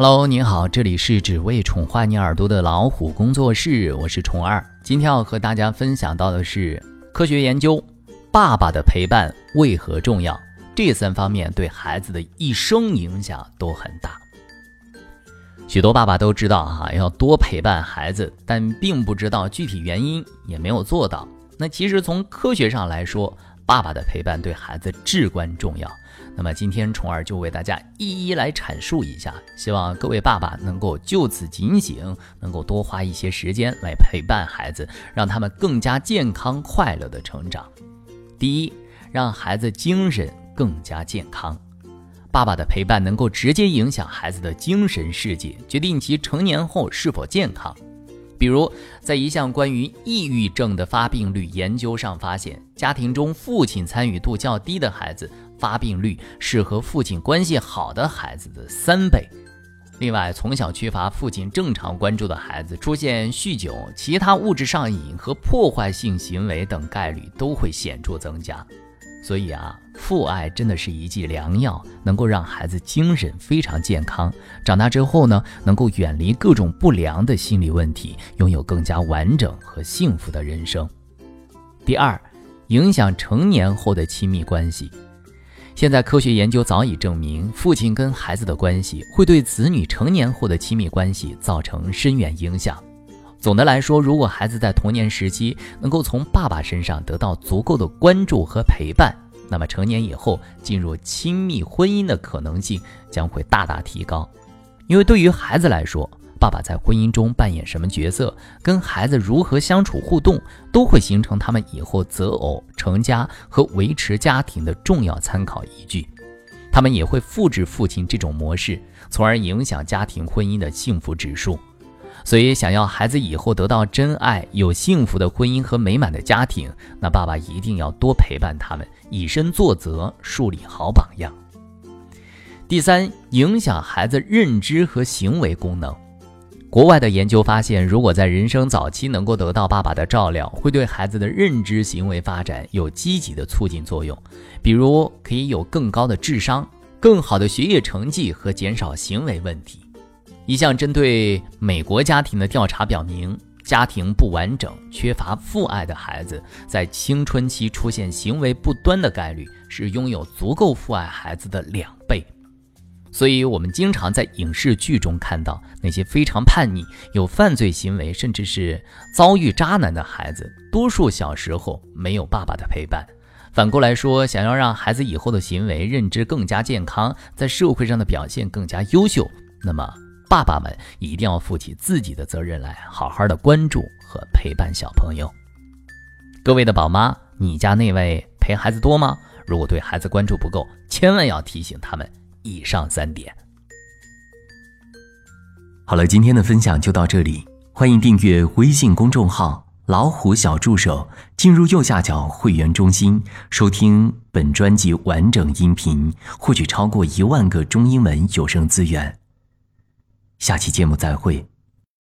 Hello，你好，这里是只为宠坏你耳朵的老虎工作室，我是宠二。今天要和大家分享到的是科学研究，爸爸的陪伴为何重要？这三方面对孩子的一生影响都很大。许多爸爸都知道哈，要多陪伴孩子，但并不知道具体原因，也没有做到。那其实从科学上来说，爸爸的陪伴对孩子至关重要。那么今天虫儿就为大家一一来阐述一下，希望各位爸爸能够就此警醒，能够多花一些时间来陪伴孩子，让他们更加健康快乐的成长。第一，让孩子精神更加健康。爸爸的陪伴能够直接影响孩子的精神世界，决定其成年后是否健康。比如，在一项关于抑郁症的发病率研究上发现，家庭中父亲参与度较低的孩子。发病率是和父亲关系好的孩子的三倍。另外，从小缺乏父亲正常关注的孩子，出现酗酒、其他物质上瘾和破坏性行为等概率都会显著增加。所以啊，父爱真的是一剂良药，能够让孩子精神非常健康，长大之后呢，能够远离各种不良的心理问题，拥有更加完整和幸福的人生。第二，影响成年后的亲密关系。现在科学研究早已证明，父亲跟孩子的关系会对子女成年后的亲密关系造成深远影响。总的来说，如果孩子在童年时期能够从爸爸身上得到足够的关注和陪伴，那么成年以后进入亲密婚姻的可能性将会大大提高。因为对于孩子来说，爸爸在婚姻中扮演什么角色，跟孩子如何相处互动，都会形成他们以后择偶、成家和维持家庭的重要参考依据。他们也会复制父亲这种模式，从而影响家庭婚姻的幸福指数。所以，想要孩子以后得到真爱、有幸福的婚姻和美满的家庭，那爸爸一定要多陪伴他们，以身作则，树立好榜样。第三，影响孩子认知和行为功能。国外的研究发现，如果在人生早期能够得到爸爸的照料，会对孩子的认知行为发展有积极的促进作用。比如，可以有更高的智商、更好的学业成绩和减少行为问题。一项针对美国家庭的调查表明，家庭不完整、缺乏父爱的孩子，在青春期出现行为不端的概率是拥有足够父爱孩子的两倍。所以，我们经常在影视剧中看到那些非常叛逆、有犯罪行为，甚至是遭遇渣男的孩子，多数小时候没有爸爸的陪伴。反过来说，想要让孩子以后的行为认知更加健康，在社会上的表现更加优秀，那么爸爸们一定要负起自己的责任来，好好的关注和陪伴小朋友。各位的宝妈，你家那位陪孩子多吗？如果对孩子关注不够，千万要提醒他们。以上三点。好了，今天的分享就到这里，欢迎订阅微信公众号“老虎小助手”，进入右下角会员中心，收听本专辑完整音频，获取超过一万个中英文有声资源。下期节目再会。